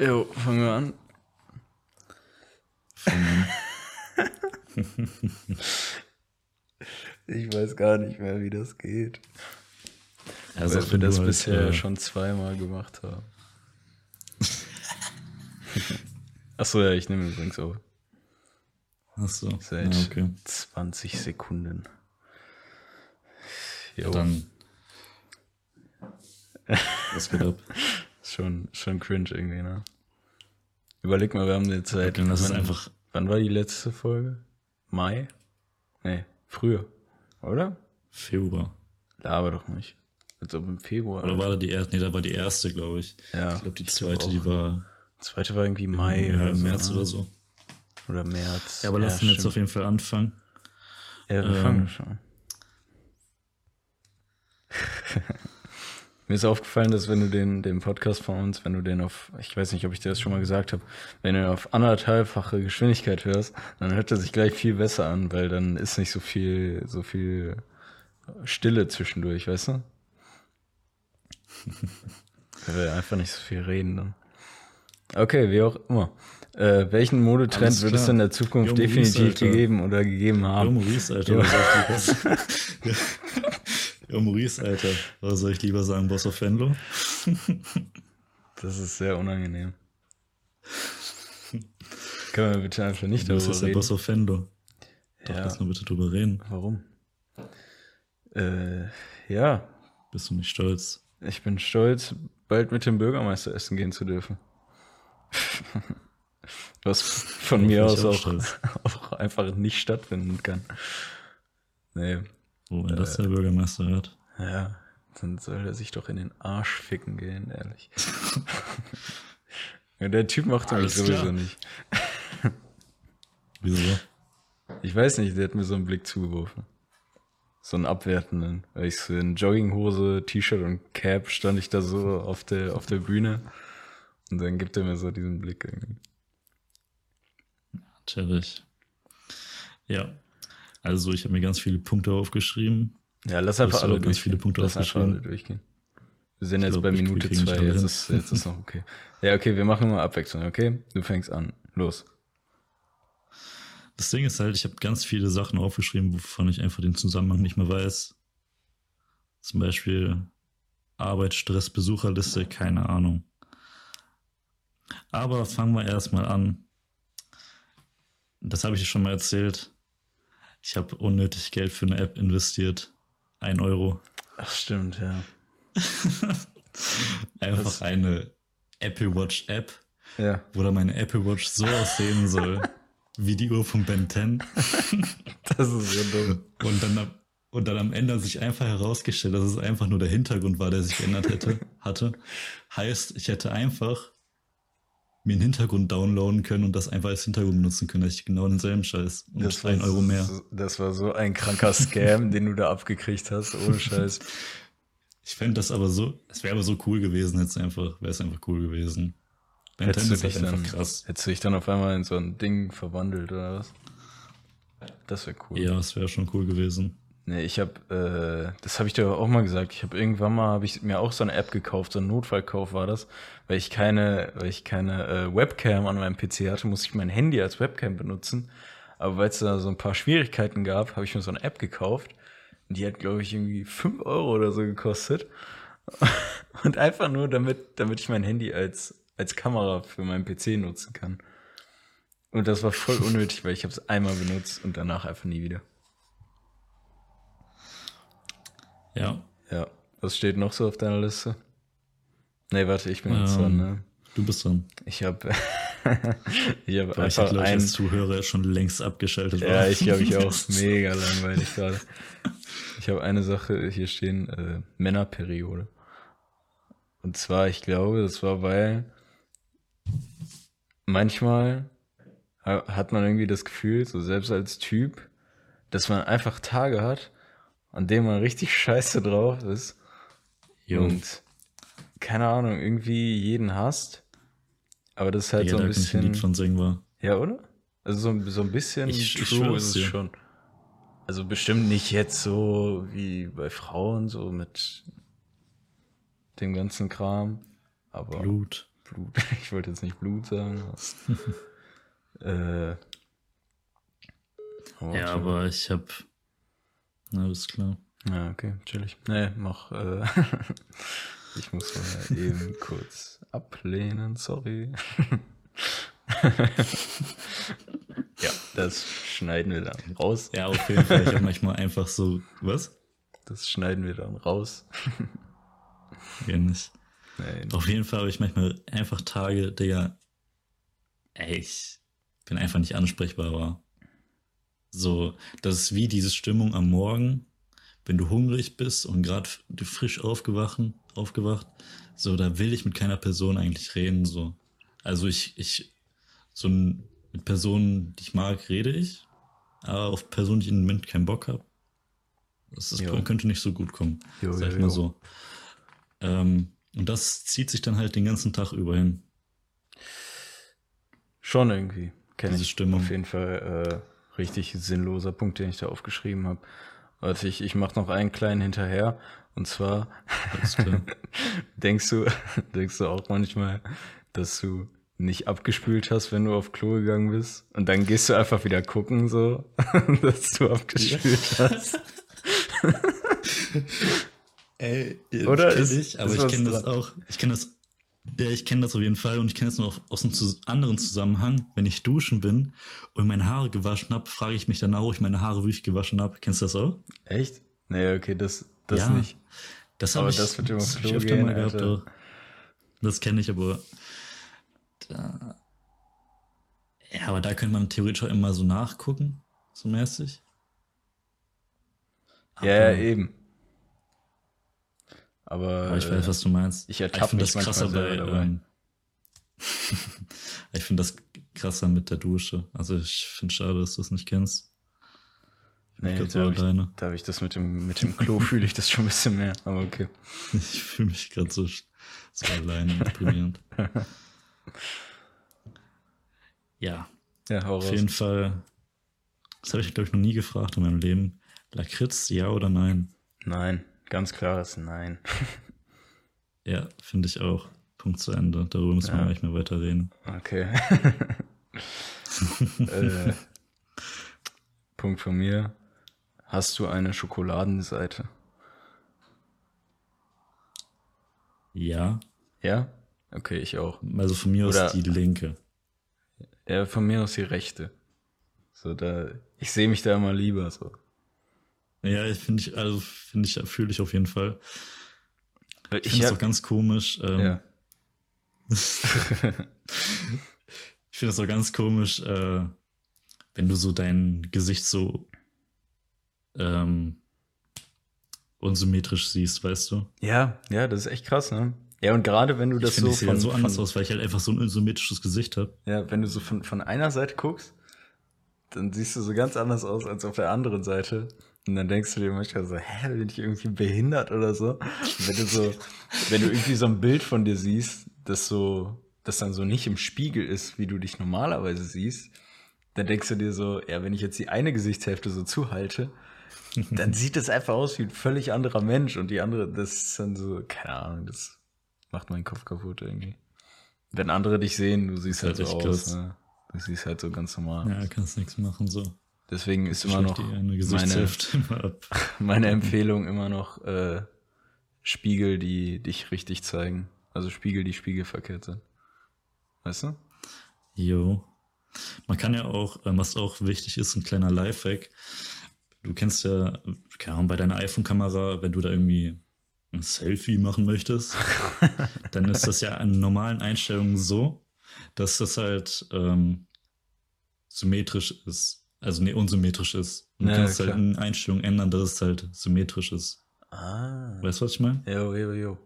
Jo, fangen wir an. ich weiß gar nicht mehr, wie das geht. Also Weil wir das halt, bisher äh, schon zweimal gemacht haben. Achso, ja, ich nehme übrigens auch Achso, seit ja, okay. 20 Sekunden. Ja, Jo, dann. Was geht ab? schon, schon cringe irgendwie, ne? Überleg mal, wir haben jetzt seit. Dann lass es wann, einfach. wann war die letzte Folge? Mai? Nee, früher. Oder? Februar. Laber doch nicht. Als ob im Februar. Oder war da die erste? Nee, da war die erste, glaube ich. ja, Ich glaube, die zweite, die war zweite war irgendwie Mai ja, oder. März ne? oder so. Oder März. Ja, aber lass uns jetzt auf jeden Fall anfangen. Ja, wir ähm, fangen schon. Mir ist aufgefallen, dass wenn du den, den Podcast von uns, wenn du den auf, ich weiß nicht, ob ich dir das schon mal gesagt habe, wenn du ihn auf anderthalbfache Geschwindigkeit hörst, dann hört er sich gleich viel besser an, weil dann ist nicht so viel, so viel Stille zwischendurch, weißt du? weil wir einfach nicht so viel reden dann. Okay, wie auch immer. Äh, welchen Modetrend wird es in der Zukunft Maurice, definitiv Alter. gegeben oder gegeben haben? Maurice, Alter. Ja. ja, Maurice, Alter. Was soll ich lieber sagen? Boss of Fenlo? Das ist sehr unangenehm. Können wir bitte einfach nicht Du bist darüber jetzt der reden? Boss of Fenlo. Doch, Ja. lass mal bitte drüber reden. Warum? Äh, ja, Bist du nicht stolz? ich bin stolz, bald mit dem Bürgermeister essen gehen zu dürfen. Was von mir aus auch auch einfach nicht stattfinden kann. Nee, Oh, wenn das Äh. der Bürgermeister hört. ja, dann soll er sich doch in den Arsch ficken gehen, ehrlich. ja, der Typ macht mich sowieso klar. nicht. Wieso? Ich weiß nicht, der hat mir so einen Blick zugeworfen. So einen abwertenden. Weil ich so in Jogginghose, T-Shirt und Cap stand ich da so auf der, auf der Bühne. Und dann gibt er mir so diesen Blick irgendwie. Natürlich. Ja. Also, ich habe mir ganz viele Punkte aufgeschrieben. Ja, lass einfach alle aber ganz viele Punkte lass aufgeschrieben. alle durchgehen. Wir sind Ich jetzt glaub, bei Minute zwei. Jetzt ist, jetzt ist noch okay. Ja, okay, wir machen mal Abwechslung, okay? Du fängst an. Los. Das Ding ist halt, ich habe ganz viele Sachen aufgeschrieben, wovon ich einfach den Zusammenhang nicht mehr weiß. Zum Beispiel Arbeit, Stress, Besucherliste, keine Ahnung. Aber fangen wir erstmal an. Das habe ich dir schon mal erzählt. Ich habe unnötig Geld für eine App investiert. Ein Euro. Ach, stimmt, ja. Einfach Das- eine Apple Watch App, Ja, wo dann meine Apple Watch so aussehen soll, wie die Uhr von Ben 10. das ist ja dumm. Und dann, am- und dann am Ende hat sich einfach herausgestellt, dass es einfach nur der Hintergrund war, der sich geändert hätte, hatte. Heißt, ich hätte einfach mir einen Hintergrund downloaden können und das einfach als Hintergrund benutzen können, dass ich genau denselben Scheiß. Und Das war ein Euro mehr. So, das war so ein kranker Scam, den du da abgekriegt hast, ohne Scheiß. Ich fände das aber so, es wäre aber so cool gewesen, hätte es einfach, wäre es einfach cool gewesen. Ben Hättest 10 du, ist halt einfach dann, krass. hättest du dich dann auf einmal in so ein Ding verwandelt oder was? Das wäre cool. Ja, es wäre schon cool gewesen. Nee, ich habe, äh, das habe ich dir auch mal gesagt. Ich habe irgendwann mal, habe ich mir auch so eine App gekauft, so ein Notfallkauf war das, weil ich keine, weil ich keine äh, Webcam an meinem PC hatte, musste ich mein Handy als Webcam benutzen. Aber weil es da so ein paar Schwierigkeiten gab, habe ich mir so eine App gekauft. Die hat, glaube ich, irgendwie 5 Euro oder so gekostet. Und einfach nur, damit, damit ich mein Handy als, als Kamera für meinen PC nutzen kann. Und das war voll unnötig, weil ich habe es einmal benutzt und danach einfach nie wieder. Ja, Ja, was steht noch so auf deiner Liste? Nee, warte, ich bin jetzt Ähm, dran, ne? du bist dran. Ich habe ich habe einfach ich ein als Zuhörer schon längst abgeschaltet war. Ja, ich glaube ich auch mega langweilig gerade. Ich habe eine Sache hier stehen, äh, Männerperiode. Und zwar, ich glaube, das war weil manchmal ha- hat man irgendwie das Gefühl, so selbst als Typ, dass man einfach Tage hat, an denen man richtig scheiße drauf ist Jo, und keine Ahnung, irgendwie jeden hasst. Aber das ist halt Digga, so ein ich ein Lied bisschen. von singen war. Ja, oder? Also so, so ein bisschen Ich- true ist es dir. schon. Also bestimmt nicht jetzt so wie bei Frauen, so mit dem ganzen Kram. Aber Blut. Blut. Ich wollte jetzt nicht Blut sagen. äh, oh, ja, aber ich hab. Na, ist klar. Ja, okay, chillig. Nee, mach. Äh, ich muss mal eben kurz ablehnen, sorry. ja, das schneiden wir dann raus. Ja, auf jeden Fall. Ich habe manchmal einfach so. Was? Das schneiden wir dann raus. ja, nicht. Nein. Auf jeden Fall habe ich manchmal einfach Tage, Digga. Ey, ich bin einfach nicht ansprechbar. War. So, das ist wie diese Stimmung am Morgen, wenn du hungrig bist und gerade frisch aufgewacht, aufgewacht. So, da will ich mit keiner Person eigentlich reden. So, also ich, ich, so ein, mit Personen, die ich mag, rede ich, aber auf Personen, die ich im Moment keinen Bock habe, das ist, könnte nicht so gut kommen. Jo, sag ich jo, mal so. Ähm, und das zieht sich dann halt den ganzen Tag über hin. Schon irgendwie. Kenne ich Stimmung. Auf jeden Fall äh, richtig sinnloser Punkt, den ich da aufgeschrieben habe. Warte, ich, ich mach noch einen kleinen hinterher. Und zwar denkst du, denkst du auch manchmal, dass du nicht abgespült hast, wenn du auf Klo gegangen bist. Und dann gehst du einfach wieder gucken, so, dass du abgespült hast. Ey, Oder ist, ich, aber ich kenne das auch. Ich kenne das, ja, ich kenne das auf jeden Fall und ich kenne das noch aus einem anderen Zusammenhang. Wenn ich duschen bin und meine Haare gewaschen habe, frage ich mich danach, ob ich meine Haare wirklich gewaschen habe. Kennst du das auch? Echt? Nee, okay, das, das ja, nicht. Das habe ich, das mit dem das Klo ich öfter gehen, mal gehabt. Auch. Das kenne ich aber. Da, ja, aber da könnte man theoretisch auch immer so nachgucken, so mäßig. Ja, ja, eben. Aber, aber ich weiß, was du meinst. Ich ertappe mich das krasser bei, ähm, ich finde das krasser mit der Dusche. Also ich finde schade, dass du es nicht kennst. Nee, da habe ich, da hab ich das mit dem, mit dem Klo fühle ich das schon ein bisschen mehr, aber okay. Ich fühle mich gerade so, so allein und deprimierend. ja. Ja, hau Auf raus. jeden Fall, das habe ich, glaube ich, noch nie gefragt in meinem Leben. Lakritz, ja oder nein? Nein, ganz klares Nein. ja, finde ich auch. Punkt zu Ende. Darüber müssen ja. wir nicht mehr weiter reden. Okay. äh, Punkt von mir. Hast du eine Schokoladenseite? Ja. Ja? Okay, ich auch. Also von mir Oder, aus die linke. Ja, von mir aus die rechte. So, da, ich sehe mich da immer lieber so. Ja, ich finde ich, also finde ich, fühle ich auf jeden Fall. Ich, ich finde es auch ganz komisch. Ähm, ja. ich finde es auch ganz komisch, äh, wenn du so dein Gesicht so ähm, unsymmetrisch siehst, weißt du? Ja, ja, das ist echt krass, ne? Ja, und gerade wenn du das ich so ich von, so anders von, aus, weil ich halt einfach so ein unsymmetrisches Gesicht habe. Ja, wenn du so von, von einer Seite guckst, dann siehst du so ganz anders aus als auf der anderen Seite. Und dann denkst du dir manchmal so, hä, bin ich irgendwie behindert oder so? wenn du so, wenn du irgendwie so ein Bild von dir siehst, das so, das dann so nicht im Spiegel ist, wie du dich normalerweise siehst, dann denkst du dir so, ja, wenn ich jetzt die eine Gesichtshälfte so zuhalte, dann sieht das einfach aus wie ein völlig anderer Mensch und die andere, das ist dann so, keine Ahnung, das macht meinen Kopf kaputt irgendwie. Wenn andere dich sehen, du siehst halt so aus, ne? Du siehst halt so ganz normal. Ja, kannst nichts machen so. Deswegen ist immer noch meine, meine Empfehlung immer noch äh, Spiegel, die dich richtig zeigen. Also Spiegel, die spiegelverkehrt sind. Weißt du? Jo. Man kann ja auch, ähm, was auch wichtig ist, ein kleiner Lifehack. Du kennst ja, keine Ahnung, bei deiner iPhone-Kamera, wenn du da irgendwie ein Selfie machen möchtest, dann ist das ja an normalen Einstellungen so, dass das halt ähm, symmetrisch ist. Also nee, unsymmetrisch ist. Du ja, kannst halt in Einstellungen ändern, dass es halt symmetrisch ist. Ah. Weißt du, was ich meine? Jo, jo, jo.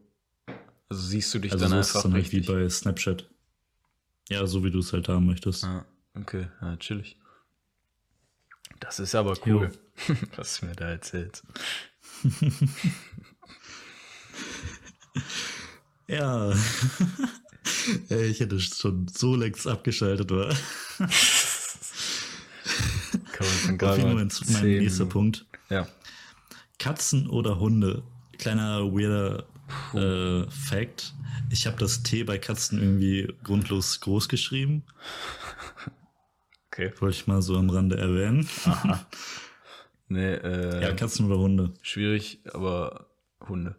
Also siehst du dich also dann so einfach ist dann halt wie bei Snapchat. Ja, so wie du es halt haben möchtest. Ah, okay, ja, chillig. Das ist aber cool, was du mir da erzählst. ja. ich hätte schon so längst abgeschaltet, war. Auf jeden Fall mein nächster Punkt. Ja. Katzen oder Hunde? Kleiner weirder äh, Fact. ich habe das T bei Katzen irgendwie grundlos groß geschrieben. Okay. Wollte ich mal so am Rande erwähnen. Aha. Nee, äh, Ja, Katzen oder Hunde? schwierig, aber Hunde.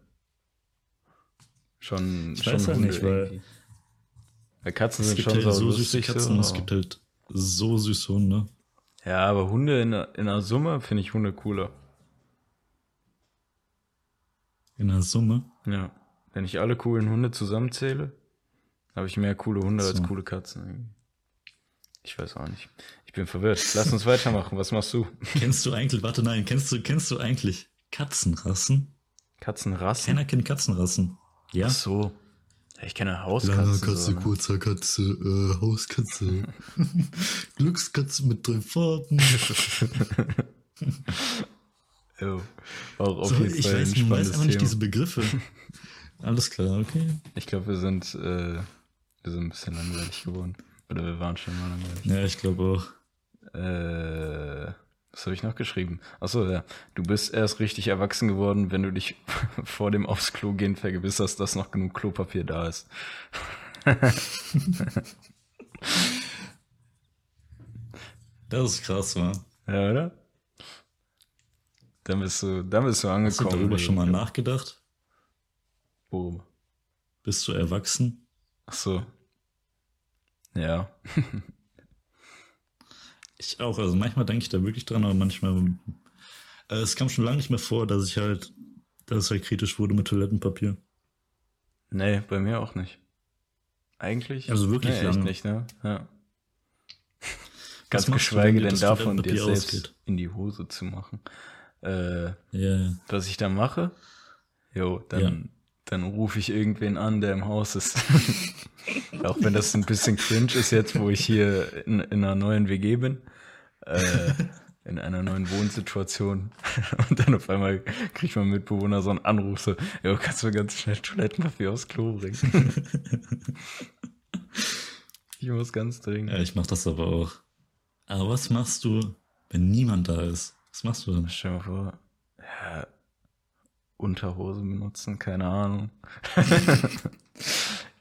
Schon, Ich schon weiß halt Hunde nicht, weil irgendwie. Weil Katzen Es sind schon halt so süße. Katzen, so, es gibt halt so süße Hunde. Ja, aber Hunde in, der- in der Summe finde ich Hunde cooler. In der Summe. Ja. Wenn ich alle coolen Hunde zusammenzähle, habe ich mehr coole Hunde als So. coole Katzen. Ich weiß auch nicht. Ich bin verwirrt. Lass uns weitermachen. Was machst du? Kennst du eigentlich, warte, nein, kennst du, kennst du eigentlich Katzenrassen? Katzenrassen? Keiner kennt Katzenrassen. Ja? Ach so. Ich kenne Hauskatzen. so, ne? kurzer Katze, äh, Hauskatze. Glückskatze mit drei Farben. Jo. Auch auf So, jeden ich Fall weiß, ein weiß einfach nicht diese Begriffe. Alles klar, okay. Ich glaube, wir sind, äh, wir sind ein bisschen langweilig geworden. Oder wir waren schon mal langweilig. Ja, ich glaube auch. Äh, was habe ich noch geschrieben? Achso, ja. Du bist erst richtig erwachsen geworden, wenn du dich vor dem aufs Klo gehen vergewisserst, dass noch genug Klopapier da ist. Das ist krass, wa? Ja, oder? Dann bist du, dann bist du Hast du angekommen. darüber schon mal nachgedacht? Worüber? Bist du erwachsen? Ach so. Ja. Ich auch. Also manchmal denke ich da wirklich dran, aber manchmal. Äh, es kam schon lange nicht mehr vor, dass ich halt, dass es halt kritisch wurde mit Toilettenpapier. Nee, bei mir auch nicht. Eigentlich? Also wirklich nee, lange. nicht, ne? Ja. Ganz geschweige denn davon, dir selbst ausgeht? in die Hose zu machen. Äh, Ja, ja. was ich dann mache, jo, dann. Dann rufe ich irgendwen an, der im Haus ist. Auch wenn das ein bisschen cringe ist jetzt, wo ich hier in, in einer neuen WG bin, äh, in einer neuen Wohnsituation. Und dann auf einmal kriegt mein Mitbewohner so einen Anruf, so, jo, kannst du ganz schnell Toilettenpapier aufs Klo bringen? ich muss ganz dringend. Ja, ich mach das aber auch. Aber was machst du, wenn niemand da ist? Was machst du dann? Stell dir mal vor, ja, Unterhose benutzen, keine Ahnung.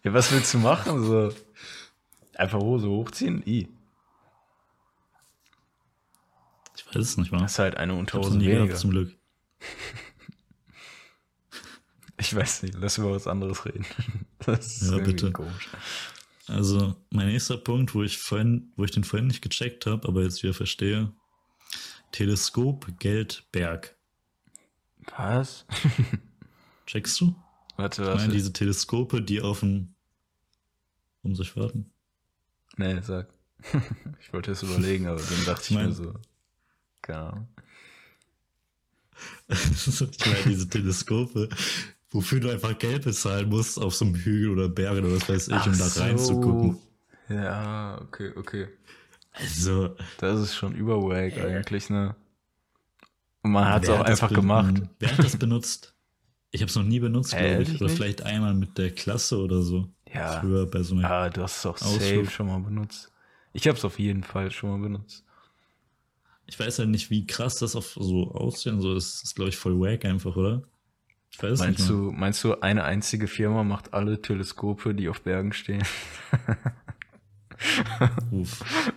ja, was willst du machen? So, einfach Hose hochziehen? I. Ich weiß es nicht mal. Das ist halt eine Ich Unterhose nie weniger. zum Glück. Ich weiß nicht, lass über was anderes reden. Das ist Ja, bitte. komisch. Also, mein nächster Punkt, wo ich vorhin, wo ich den vorhin nicht gecheckt habe, aber jetzt wieder verstehe. Teleskop, Geld, Berg. Was? Checkst du? Warte, Ich was? meine, diese Teleskope, die auf dem. Um sich warten. Nee, sag. ich wollte es überlegen, aber dann dachte ich, Ich mein- mir so, keine Ahnung. ich meine, diese Teleskope, wofür du einfach Geld bezahlen musst auf so einem Hügel oder Berg oder was weiß ich, um da Ach reinzugucken. so. Ja, okay, okay. Also, Das ist schon überwag eigentlich, ne? Und man hat es auch einfach gemacht. Wer hat das benutzt? Ich habe es noch nie benutzt, glaube ich. Oder nicht? vielleicht einmal mit der Klasse oder so. Ja. Früher bei so einer. Ah, du hast es auch Ausflug. safe schon mal benutzt. Ich habe es auf jeden Fall schon mal benutzt. Ich weiß halt nicht, wie krass das auf so aussehen soll. Das ist, glaube ich, voll wack einfach, oder? Ich weiß Meinst nicht. mehr. du, meinst du, eine einzige Firma macht alle Teleskope, die auf Bergen stehen?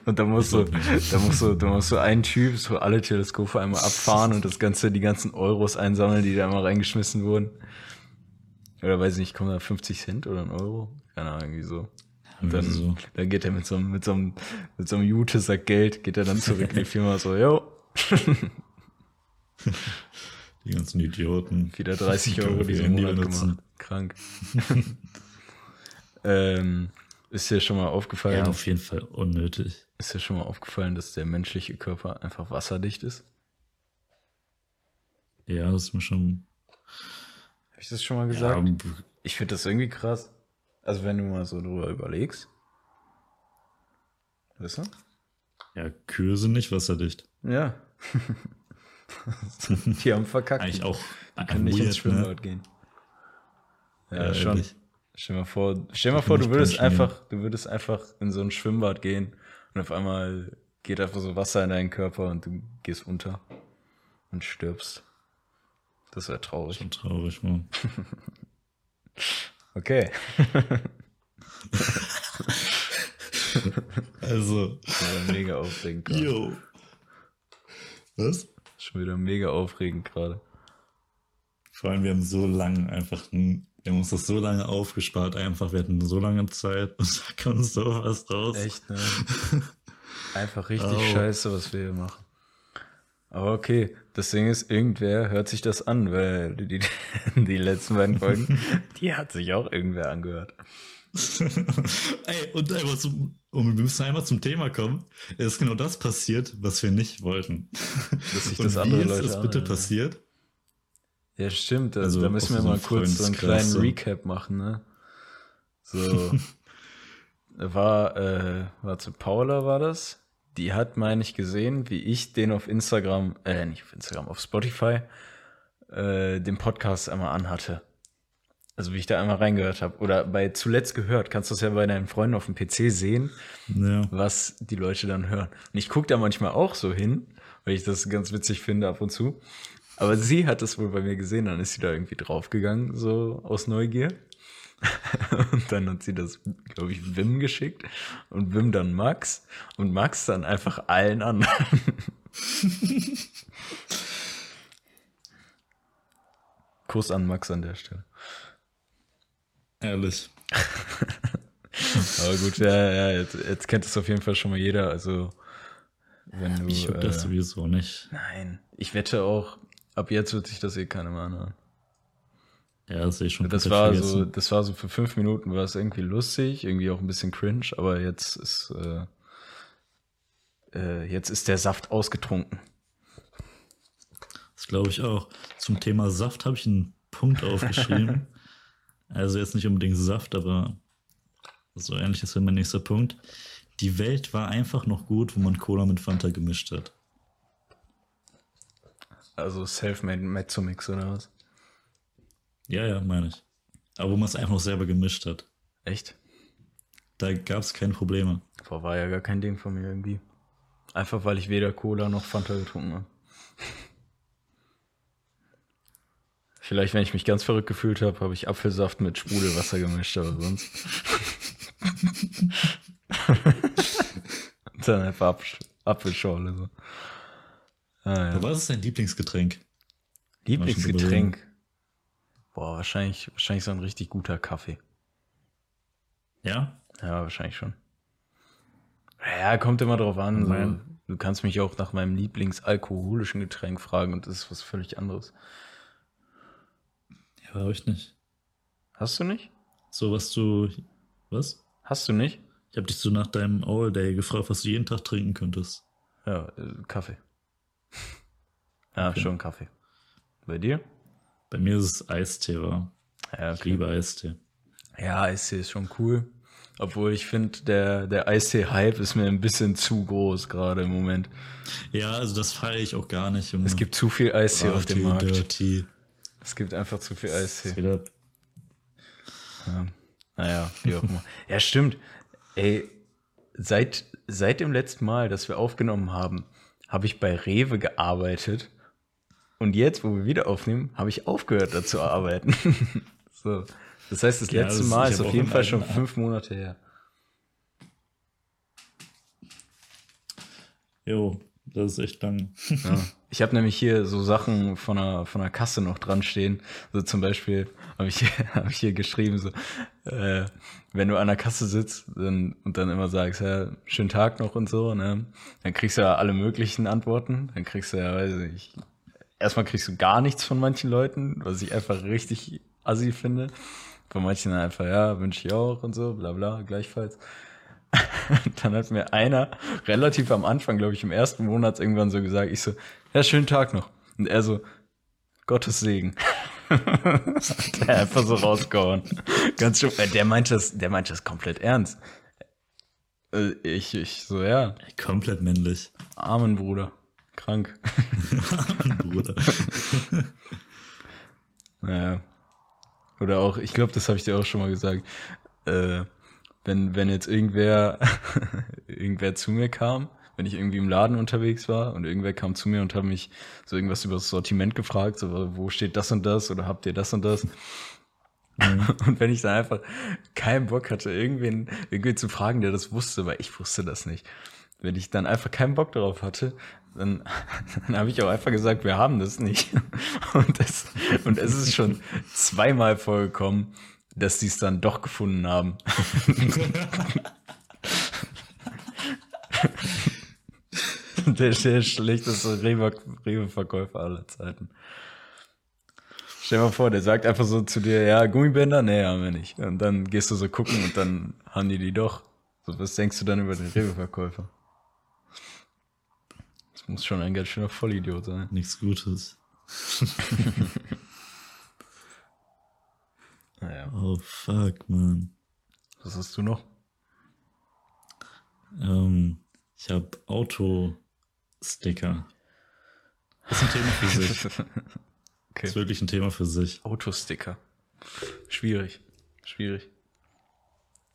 Und da musst du, da musst du, da musst du einen Typ so alle Teleskope einmal abfahren und das ganze, die ganzen Euros einsammeln, die da mal reingeschmissen wurden. Oder weiß ich nicht, kommen da 50 Cent oder ein Euro? Keine Ahnung, irgendwie so. Und dann, so. dann geht er mit so einem, mit so einem, mit so einem Jutesack Geld, geht er dann zurück in die Firma so, yo, Die ganzen Idioten. wieder 30 Können Euro diesen Monat gemacht. Krank. ähm, ist dir schon mal aufgefallen, Ja, auf jeden Fall unnötig. ist dir schon mal aufgefallen, dass der menschliche Körper einfach wasserdicht ist? Ja, das ist mir schon. Habe ich das schon mal Ja, gesagt? Ich finde das irgendwie krass. Also wenn du mal so drüber überlegst. Weißt du? ja, Kühe sind nicht wasserdicht. Ja. Die haben verkackt. Eigentlich auch. Die können nicht ins ne? Schwimmbad gehen. Ja, Ja, schon. ehrlich. Stell mal vor, stell mal vor, du würdest einfach, du würdest einfach in so ein Schwimmbad gehen und auf einmal geht einfach so Wasser in deinen Körper und du gehst unter und stirbst. Das wäre traurig. Schon traurig, man. Okay. Also, Schon wieder mega aufregend gerade. yo. Was? Schon wieder mega aufregend gerade. Vor allem, wir haben so lange einfach, ein, wir haben uns das so lange aufgespart, einfach, wir hatten so lange Zeit und da kommt sowas raus. Echt, ne? Einfach richtig Au. scheiße, was wir hier machen. Aber okay, das Ding ist, irgendwer hört sich das an, weil die, die, letzten beiden Folgen, die hat sich auch irgendwer angehört. Ey, und einfach zum, und wir müssen einmal zum Thema kommen. Es ist genau das passiert, was wir nicht wollten. Dass sich und das andere wie ist Leute das bitte anhören. passiert? Ja, stimmt. Also, Also da müssen wir so mal kurz so einen kleinen so. Recap machen, ne? So. war, äh, war zu Paula war das. Die hat, meine ich, gesehen, wie ich den auf Instagram, äh, nicht auf Instagram, auf Spotify, äh, den Podcast einmal anhatte. Also wie ich da einmal reingehört habe. Oder bei zuletzt gehört, kannst du das ja bei deinen Freunden auf dem PC sehen, Ja. was die Leute dann hören. Und ich gucke da manchmal auch so hin, weil ich das ganz witzig finde ab und zu. Aber sie hat es wohl bei mir gesehen, dann ist sie da irgendwie draufgegangen, so aus Neugier. und dann hat sie das, glaube ich, Wim geschickt und Wim dann Max und Max dann einfach allen anderen. Kuss an Max an der Stelle. Ehrlich. Aber gut, ja, ja, jetzt, jetzt kennt es auf jeden Fall schon mal jeder. Also, wenn du. Ich hab das äh, sowieso nicht. Nein, ich wette auch, ab jetzt wird sich das eh keiner mehr anhören. Ja, das sehe ich schon. Das war vergessen. so, das war so für fünf Minuten war es irgendwie lustig, irgendwie auch ein bisschen cringe, aber jetzt ist, äh, äh, jetzt ist der Saft ausgetrunken. Das glaube ich auch. Zum Thema Saft habe ich einen Punkt aufgeschrieben. also jetzt nicht unbedingt Saft, aber so ähnlich ist mein nächster Punkt. Die Welt war einfach noch gut, wo man Cola mit Fanta gemischt hat. Also Selfmade Mezzomix oder was? Ja, ja, meine ich. Aber wo man es einfach noch selber gemischt hat. Echt? Da gab es keine Probleme. Boah, war ja gar kein Ding von mir irgendwie. Einfach weil ich weder Cola noch Fanta getrunken habe. Vielleicht, wenn ich mich ganz verrückt gefühlt habe, habe ich Apfelsaft mit Sprudelwasser gemischt, aber sonst. Und Dann einfach Apf Apfelschorle. So. Ah, ja. Was ist dein Lieblingsgetränk? Lieblingsgetränk. Boah, wahrscheinlich, wahrscheinlich so ein richtig guter Kaffee. Ja? Ja, wahrscheinlich schon. Ja, kommt immer drauf an. So. Du kannst mich auch nach meinem Lieblingsalkoholischen Getränk fragen und das ist was völlig anderes. Ja, habe ich nicht. Hast du nicht? So, was du. Was? Hast du nicht? Ich habe dich so nach deinem All Day gefragt, was du jeden Tag trinken könntest. Ja, äh, Kaffee. Ja, Okay. schon Kaffee. Bei dir? Bei mir ist es Eistee, war. Ja, Ich liebe Eistee. Ja, Eistee ist schon cool. Obwohl ich finde, der, der Eistee-Hype ist mir ein bisschen zu groß gerade im Moment. Ja, also das feiere ich auch gar nicht. Junge. Es gibt zu viel Eistee auf dem Dirty, Markt. Dirty. Es gibt einfach zu viel Ist Eistee. wieder Ja. Naja, wie auch immer. ja, stimmt. Ey, seit, seit dem letzten Mal, dass wir aufgenommen haben, habe ich bei Rewe gearbeitet. Und jetzt, wo wir wieder aufnehmen, habe ich aufgehört, da zu arbeiten. so. Das heißt, das Ja, letzte das- Mal ist auf jeden Fall schon fünf Monate her. Jo, das ist echt lang. Ja. Ich habe nämlich hier so Sachen von der, von der Kasse noch dran stehen. So zum Beispiel habe ich, hab ich hier geschrieben, so, äh, wenn du an der Kasse sitzt dann, und dann immer sagst, ja, schönen Tag noch und so, ne, dann kriegst du ja alle möglichen Antworten. Dann kriegst du ja, weiß ich erstmal kriegst du gar nichts von manchen Leuten, was ich einfach richtig assi finde. Von manchen einfach, ja, wünsche ich auch und so, bla bla, gleichfalls. dann hat mir einer relativ am Anfang, glaube ich, im ersten Monat irgendwann so gesagt, ich so, ja, schönen Tag noch. Und er so, Gottes Segen. hat er einfach so rausgehauen. Ganz schön. äh, Der meint das, der meint das komplett ernst. Äh, Ich, ich so, ja, Komplett männlich. Amen, Bruder. Krank. Bruder. Naja. Oder auch, ich glaube, das habe ich dir auch schon mal gesagt. Äh, wenn, wenn jetzt irgendwer, irgendwer zu mir kam, wenn ich irgendwie im Laden unterwegs war und irgendwer kam zu mir und hat mich so irgendwas über das Sortiment gefragt, so, wo steht das und das oder habt ihr das und das? Und wenn ich dann einfach keinen Bock hatte, irgendwen, irgendwie zu fragen, der das wusste, weil ich wusste das nicht. Wenn ich dann einfach keinen Bock darauf hatte, dann, dann habe ich auch einfach gesagt, wir haben das nicht. Und es, und es ist schon zweimal vorgekommen, dass die es dann doch gefunden haben. der, der schlechteste Rewe-Verkäufer aller Zeiten. Stell dir mal vor, der sagt einfach so zu dir, ja, Gummibänder? Nee, haben wir nicht. Und dann gehst du so gucken und dann haben die die doch. So, was denkst du dann über den Rewe-Verkäufer? Das muss schon ein ganz schöner Vollidiot sein. Nichts Gutes. Naja, Oh fuck, man. was hast du noch? Ähm, ich habe Autosticker. Das ist ein Thema für sich. Das Okay. ist wirklich ein Thema für sich. Autosticker. Schwierig. Schwierig.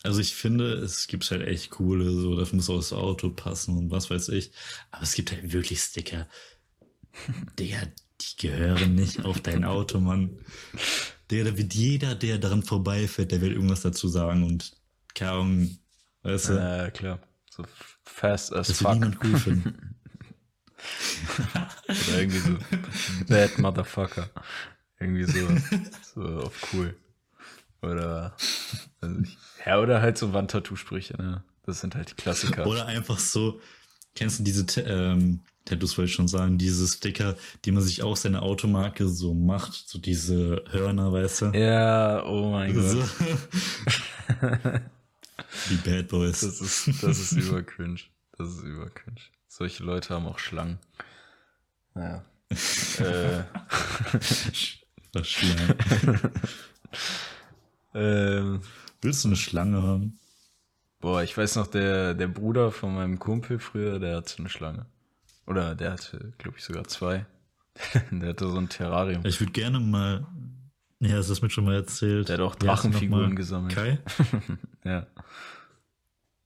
Also ich finde, es gibt halt echt coole, so, das muss aufs Auto passen und was weiß ich. Aber es gibt halt wirklich Sticker, der, die gehören nicht auf dein Auto, Mann. Der, da wird jeder, der daran vorbeifährt, der will irgendwas dazu sagen und keine Ahnung, weißt du, Ja, klar. So fast as das fuck. niemand cool finden. Oder irgendwie so Bad Motherfucker. Irgendwie so, so auf cool. Oder, weiß ich. Ja, oder halt so Wandtattoo-Sprüche, ne? Das sind halt die Klassiker. Oder einfach so, kennst du diese ähm, Tattoos, wollte ich schon sagen, diese Sticker, die man sich auch seine Automarke so macht, so diese Hörner, weißt du? ja, oh mein So. Gott. Die Bad Boys. Das ist, das ist über cringe. Das ist über cringe. Solche Leute haben auch Schlangen. Naja. äh, Das Schlange. ähm, Willst du eine Schlange haben? boah, ich weiß noch, der, der Bruder von meinem Kumpel früher, der hatte eine Schlange. Oder der hatte, glaube ich, sogar zwei. der hatte so ein Terrarium. Ich würde gerne mal. Ja, hast du das mir schon mal erzählt? Der hat auch Drachenfiguren gesammelt. Kai? Ja.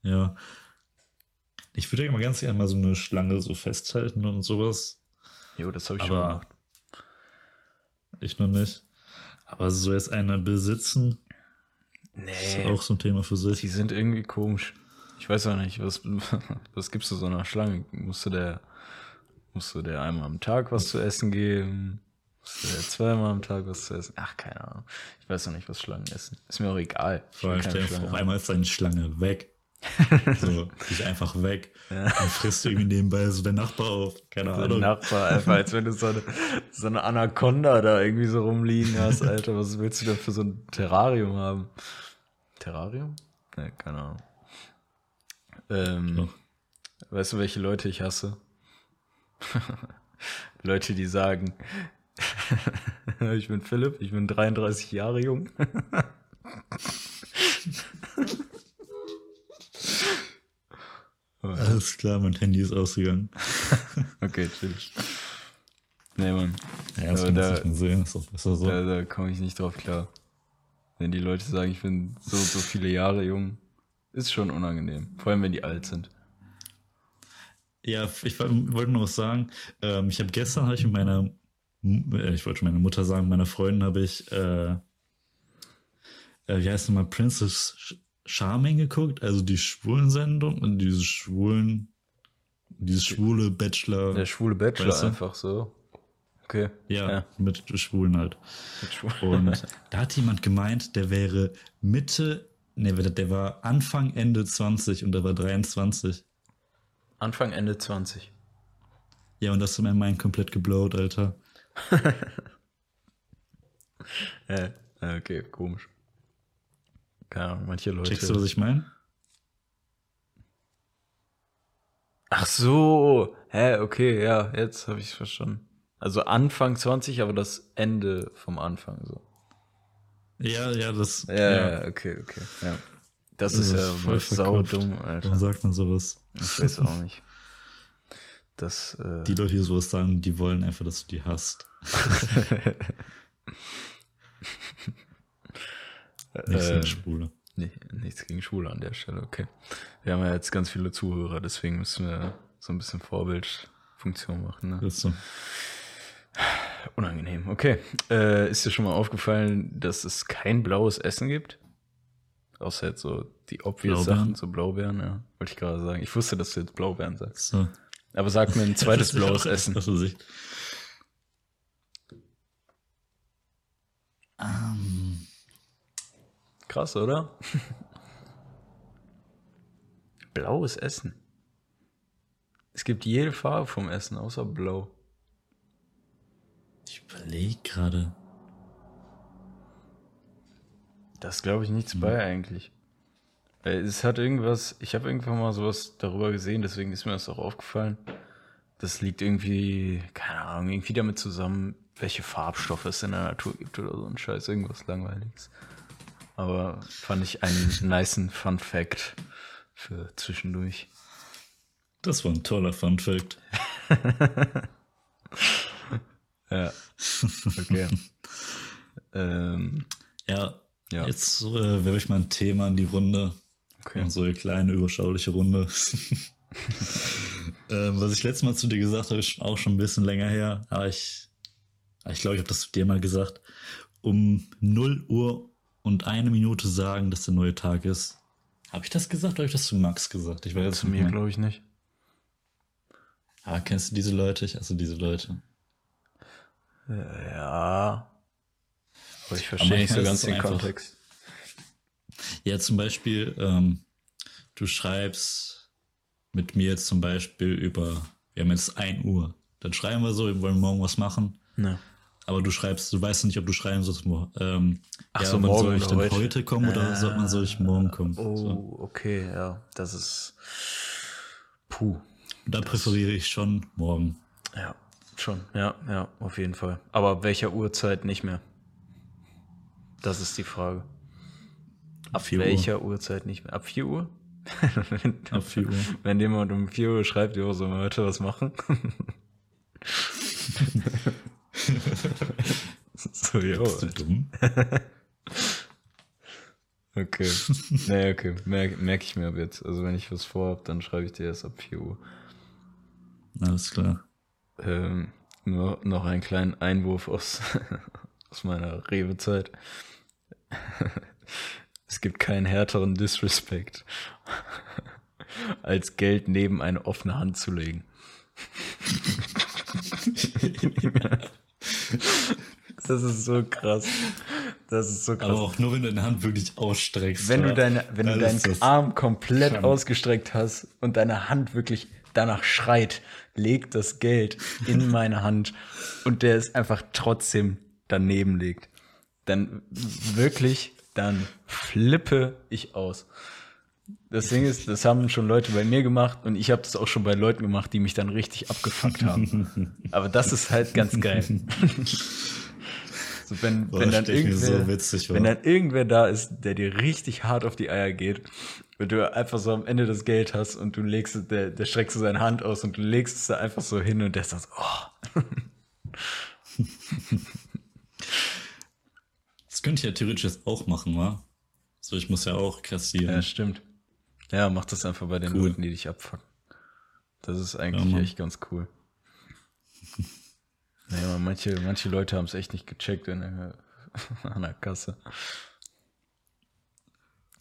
Ja. Ich würde ja mal ganz gerne mal so eine Schlange so festhalten und sowas. Jo, das habe ich schon Aber gemacht. ich noch nicht. Aber so jetzt eine besitzen, ist Nee, auch so ein Thema für sich. die sind irgendwie komisch. Ich weiß auch nicht, was, was gibst du so einer Schlange? Musst du der, musst du der einmal am Tag was zu essen geben? Musst du der zweimal am Tag was zu essen? Ach, keine Ahnung. Ich weiß auch nicht, was Schlangen essen. Ist mir auch egal. Vor allem stell dir auf einmal ist deine Schlange weg. so, die ist einfach weg. Und frisst irgendwie nebenbei so der Nachbar auf. Keine So ein Ahnung. Nachbar, einfach als wenn du so eine, so eine Anaconda da irgendwie so rumliegen hast, Alter. Was willst du denn für so ein Terrarium haben? Terrarium? Ne, keine Ahnung. Ähm, weißt du, welche Leute ich hasse? Leute, die sagen, ich bin Philipp, ich bin 33 Jahre jung. Alles klar, mein Handy ist ausgegangen. Okay, chill. Nee, Mann. Ja, das kann da- nicht mehr sehen. Ist doch besser so. Da, da komme ich nicht drauf klar. Wenn die Leute sagen, ich bin so so viele Jahre jung, ist schon unangenehm. Vor allem, wenn die alt sind. Ja, ich woll- wollte noch was sagen. Ähm, ich habe gestern habe ich mit meiner, äh, ich wollte schon meiner Mutter sagen, meiner Freundin habe ich, äh, äh, wie heißt nochmal, Princess Ch- Charming geguckt, also die schwulen Sendung und diese schwulen, dieses schwule Bachelor. Der schwule Bachelor Weißt du? einfach so. Okay. ja, ja. mit Schwulen halt. Mit schwul. Und da hat jemand gemeint, der wäre Mitte, nee, der war Anfang, Ende 20 und der war 23. Anfang, Ende 20. Ja, und das hat mein Mind komplett geblowt, Alter. Ja, okay, komisch. Keine Ahnung, manche Leute. Checkst du, was ich meine? Ach so. Hä, okay, ja, jetzt habe ich verstanden. Also Anfang 20, aber das Ende vom Anfang so. Ja, ja, das. Ja, ja, okay, okay. Ja. Das, Das ist ist ja voll voll saudumm, Warum Alter. sagt man sowas? Ich weiß auch nicht. Das, äh, Die Leute, die sowas sagen, die wollen einfach, dass du die hast. Nicht so äh, Spule. nee, nichts gegen Schule an der Stelle, okay. Wir haben ja jetzt ganz viele Zuhörer, deswegen müssen wir so ein bisschen Vorbildfunktion machen. Ne? Das so. Unangenehm, okay. Äh, ist dir schon mal aufgefallen, dass es kein blaues Essen gibt? Außer jetzt so die obvious Blaubeeren? Sachen, so Blaubeeren, ja. Wollte ich gerade sagen. Ich wusste, dass du jetzt Blaubeeren sagst. So. Aber sag mir ein zweites blaues Essen. Was weiß ich. Ähm, Krass, oder? Blaues Essen. Es gibt jede Farbe vom Essen, außer blau. ich überlege gerade. Da ist, glaube ich, nichts bei eigentlich. Es hat irgendwas, ich habe irgendwann mal sowas darüber gesehen, deswegen ist mir das auch aufgefallen. Das liegt irgendwie, keine Ahnung, irgendwie damit zusammen, welche Farbstoffe es in der Natur gibt oder so ein Scheiß, irgendwas langweiliges. Aber fand ich einen nicen Fun Fact für zwischendurch. Das war ein toller Fun Fact. Ja. Okay. ähm, Ja, Ja. jetzt äh, werfe ich mal ein Thema in die Runde. okay. So eine kleine, überschauliche Runde. ähm, was ich letztes Mal zu dir gesagt habe, ist auch schon ein bisschen länger her. Aber ich, ich glaube, ich habe das zu dir mal gesagt. Um 0 Uhr und eine Minute sagen, dass der neue Tag ist. Habe ich das gesagt oder habe ich das zu Max gesagt? Ich weiß jetzt Zu mir glaube ich nicht. Ah, kennst du diese Leute? Ich hasse diese Leute. Ja. Aber ich verstehe nicht so ganz den einfach- Kontext. Ja, zum Beispiel, ähm, du schreibst mit mir jetzt zum Beispiel über, wir haben jetzt 1 Uhr. Dann schreiben wir so, wir wollen morgen was machen. Ja. Aber du schreibst, du weißt nicht, ob du schreiben sollst. Ähm, Ach ja, so, wann morgen soll ich denn heute? heute, kommen oder soll man soll ich morgen kommen? Oh, So. okay, ja. Das ist. Puh. Da präferiere ich schon morgen. Ja, schon. Ja, ja, auf jeden Fall. Aber ab welcher Uhrzeit nicht mehr? Das ist die Frage. Ab 4 Uhr. welcher Uhrzeit nicht mehr? Ab 4 Uhr? Ab 4 Uhr. Wenn jemand um 4 Uhr schreibt, jo, sollen wir heute was machen? so, jo. Bist du dumm? Okay. Nee, okay. Merke merk ich mir ab jetzt. Also wenn ich was vorhab, dann schreibe ich dir erst ab 4 Uhr. Alles klar. Ähm, nur noch einen kleinen Einwurf aus, aus meiner Rewe-Zeit. es gibt keinen härteren Disrespect, als Geld neben eine offene Hand zu legen. das ist so krass. Das ist so krass. Aber auch nur, wenn du deine Hand wirklich ausstreckst. wenn du, deine, wenn du deinen Arm komplett krank. ausgestreckt hast und deine Hand wirklich danach schreit, legt das Geld in meine Hand und der es einfach trotzdem daneben legt, dann wirklich, dann flippe ich aus. Das Ding ist, das haben schon Leute bei mir gemacht und ich habe das auch schon bei Leuten gemacht, die mich dann richtig abgefuckt haben. Aber das ist halt ganz geil. So, wenn, Boah, wenn, dann irgendwer, so witzig wenn dann irgendwer da ist, der dir richtig hart auf die Eier geht, und du einfach so am Ende das Geld hast und du legst es, der, der streckst so seine Hand aus und du legst es da einfach so hin und der so, oh. Könnte ich ja theoretisch jetzt auch machen, wa? So, ich muss ja auch kassieren. Ja, stimmt. Ja, mach das einfach bei den Cool. Leuten, die dich abfucken. Das ist eigentlich Ja, echt ganz cool. Naja, manche, manche Leute haben es echt nicht gecheckt in der, an der Kasse.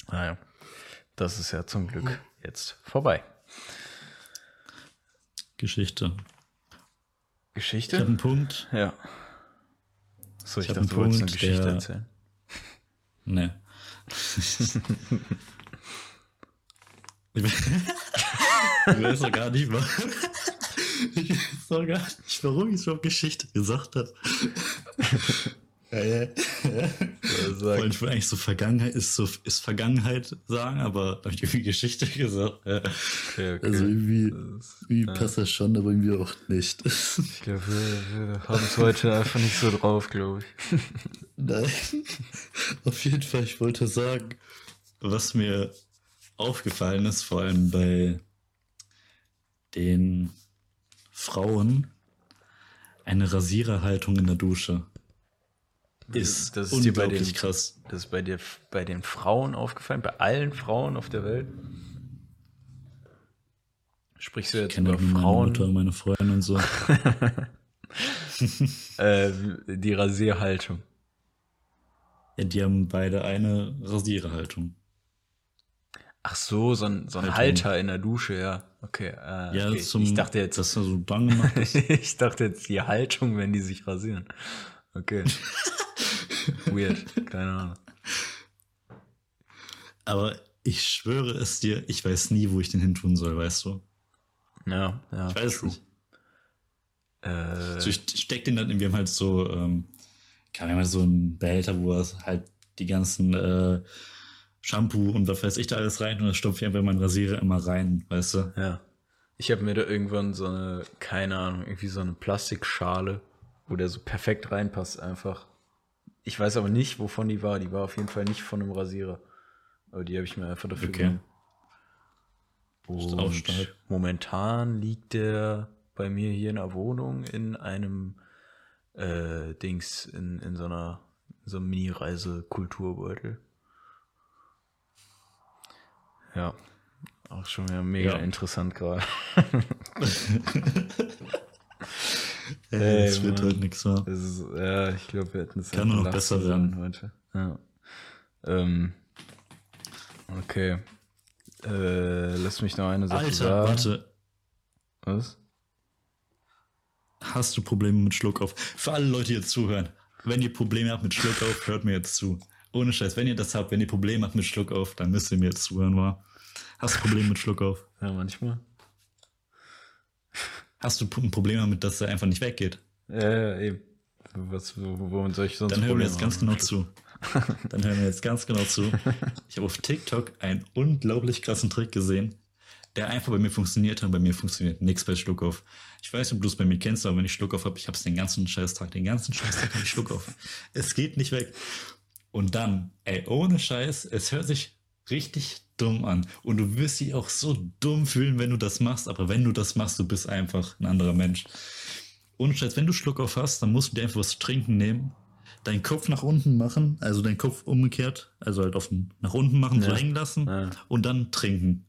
Naja, das ist ja zum Glück jetzt vorbei. Geschichte. Ich habe Geschichte? einen Punkt. Ja. So, ich, Ich dachte, du einen eine Punkt, Geschichte der- erzählen. Ne. ich weiß doch gar nicht mal. Ich weiß doch gar nicht, warum ich so Geschichte gesagt habe. Ja, ja. Weil ich will eigentlich so Vergangenheit ist so ist Vergangenheit sagen, aber habe ich irgendwie Geschichte gesagt. Ja. Okay, okay. Also irgendwie, irgendwie passt das schon, aber irgendwie auch nicht. ich glaube, wir, wir haben es heute einfach nicht so drauf, glaube ich. Nein. Auf jeden Fall, ich wollte sagen, was mir aufgefallen ist, vor allem bei den Frauen, eine Rasiererhaltung in der Dusche. Ist, das ist dir bei unglaublich den, krass. Das ist bei dir bei den Frauen aufgefallen, bei allen Frauen auf der Welt? Sprichst du jetzt über nur meine Frauen? Mutter, meine Freundin und so. äh, die Rasierhaltung. Ja, die haben beide eine Rasierhaltung. Ach so, so ein, so ein Haltung. Halter in der Dusche, ja. Okay. Äh, Ja, okay. zum, ich dachte jetzt, dass er so dann gemacht ist. ich dachte jetzt die Haltung, wenn die sich rasieren. Okay. Weird. Keine Ahnung. Aber ich schwöre es dir, ich weiß nie, wo ich den hin tun soll, weißt du? Ja, ja. Ich weiß true. nicht. Äh, So, ich steck den dann, in- wir haben halt so, ähm, kann man mal so einen Behälter, wo es halt die ganzen äh, Shampoo und was weiß ich da alles rein und das stopfe ich einfach in meinen Rasierer immer rein, weißt du? Ja. Ich habe mir da irgendwann so eine, keine Ahnung, irgendwie so eine Plastikschale, wo der so perfekt reinpasst einfach. Ich weiß aber nicht, wovon die war. Die war auf jeden Fall nicht von einem Rasierer. Aber die habe ich mir einfach dafür Okay. genommen. Und momentan liegt der bei mir hier in der Wohnung in einem äh, Dings, in, in so einer in so einem Mini-Reise-Kulturbeutel. Ja. Auch schon wieder mega Ja. interessant gerade. Ey, Ey, das wird Mann. heute nichts mehr. Ist, ja, ich glaube, wir hätten es Kann nur noch besser werden. heute. Ja. Ähm, okay. Äh, lass mich noch eine Sache Alter, sagen. warte, Was? hast du Probleme mit Schluckauf? Für alle Leute, die jetzt zuhören, wenn ihr Probleme habt mit Schluckauf, hört mir jetzt zu. Ohne Scheiß, wenn ihr das habt, wenn ihr Probleme habt mit Schluckauf, dann müsst ihr mir jetzt zuhören, wa? Hast du Probleme mit Schluckauf? Ja, manchmal. Hast du ein Problem damit, dass er einfach nicht weggeht? Ja, eben. Was, wo, womit soll ich sonst Dann hören wir jetzt ganz genau zu. Dann hören wir jetzt ganz genau zu. Ich habe auf TikTok einen unglaublich krassen Trick gesehen, der einfach bei mir funktioniert hat. Bei mir funktioniert nichts bei Schluckauf. Ich weiß nicht, ob du es bei mir kennst, aber wenn ich Schluckauf habe, ich habe es den ganzen Scheißtag, den ganzen Scheißtag habe ich Schluckauf. Es geht nicht weg. Und dann, ey, ohne Scheiß, es hört sich richtig dumm an. Und du wirst dich auch so dumm fühlen, wenn du das machst. Aber wenn du das machst, du bist einfach ein anderer Mensch. Ohne Scheiß, wenn du Schluckauf hast, dann musst du dir einfach was zu trinken nehmen, deinen Kopf nach unten machen, also deinen Kopf umgekehrt, also halt auf den, nach unten machen, so Ja. hängen lassen Ja. und dann trinken.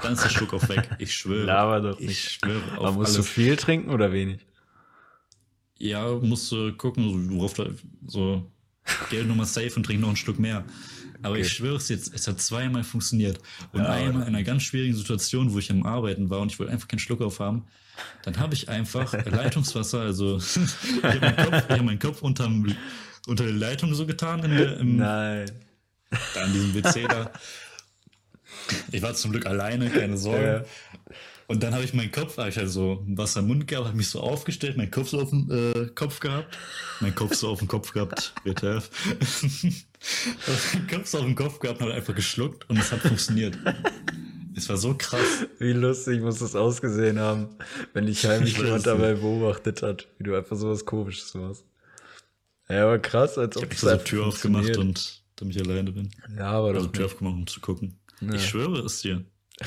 Dann ist der Schluckauf weg. Ich schwöre. Laber doch ich nicht. schwöre auf Aber musst du alles. viel trinken oder wenig? Ja, musst du gucken, so, worauf da, so, Geld nochmal safe und trink noch einen Schluck mehr. Aber Okay. ich schwöre es jetzt, es hat zweimal funktioniert. Und Ja, einmal in einer ganz schwierigen Situation, wo ich am Arbeiten war und ich wollte einfach keinen Schluck aufhaben, dann habe ich einfach Leitungswasser, also ich habe meinen Kopf, ich hab meinen Kopf unterm, unter der Leitung so getan, in der, im, Nein. da in diesem WC da. Ich war zum Glück alleine, keine Sorge. Und dann habe ich meinen Kopf, habe ich halt so Wasser im Mund gehabt, habe mich so aufgestellt, meinen Kopf so auf den äh, Kopf gehabt. Mein Kopf so auf den Kopf gehabt, WTF. meinen Kopf so auf den Kopf gehabt und habe einfach geschluckt und es hat funktioniert. Es war so krass. Wie lustig muss das ausgesehen haben, wenn dich heimlich Ich jemand dabei beobachtet hat, wie du einfach sowas komisches machst. Ja, aber krass, als Ich ob habe es so einfach Tür aufgemacht und damit ich alleine bin. Ja, aber Also doch Tür aufgemacht, um zu gucken. Ja. Ich schwöre es dir.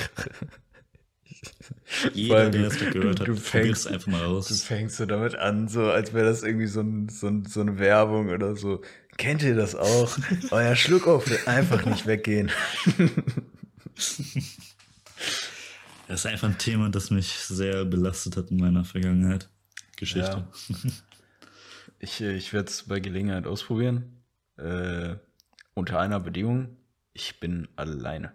Jeder, allem, der das gehört hat, du fängst- einfach mal Du aus. fängst so damit an, so als wäre das irgendwie so, ein, so, ein, so eine Werbung oder so. Kennt ihr das auch? Euer Schluckauf will einfach nicht weggehen. Das ist einfach ein Thema, das mich sehr belastet hat in meiner Vergangenheit. Geschichte. Ich, äh, ich werde es bei Gelegenheit ausprobieren. Äh, unter einer Bedingung. Ich bin alleine.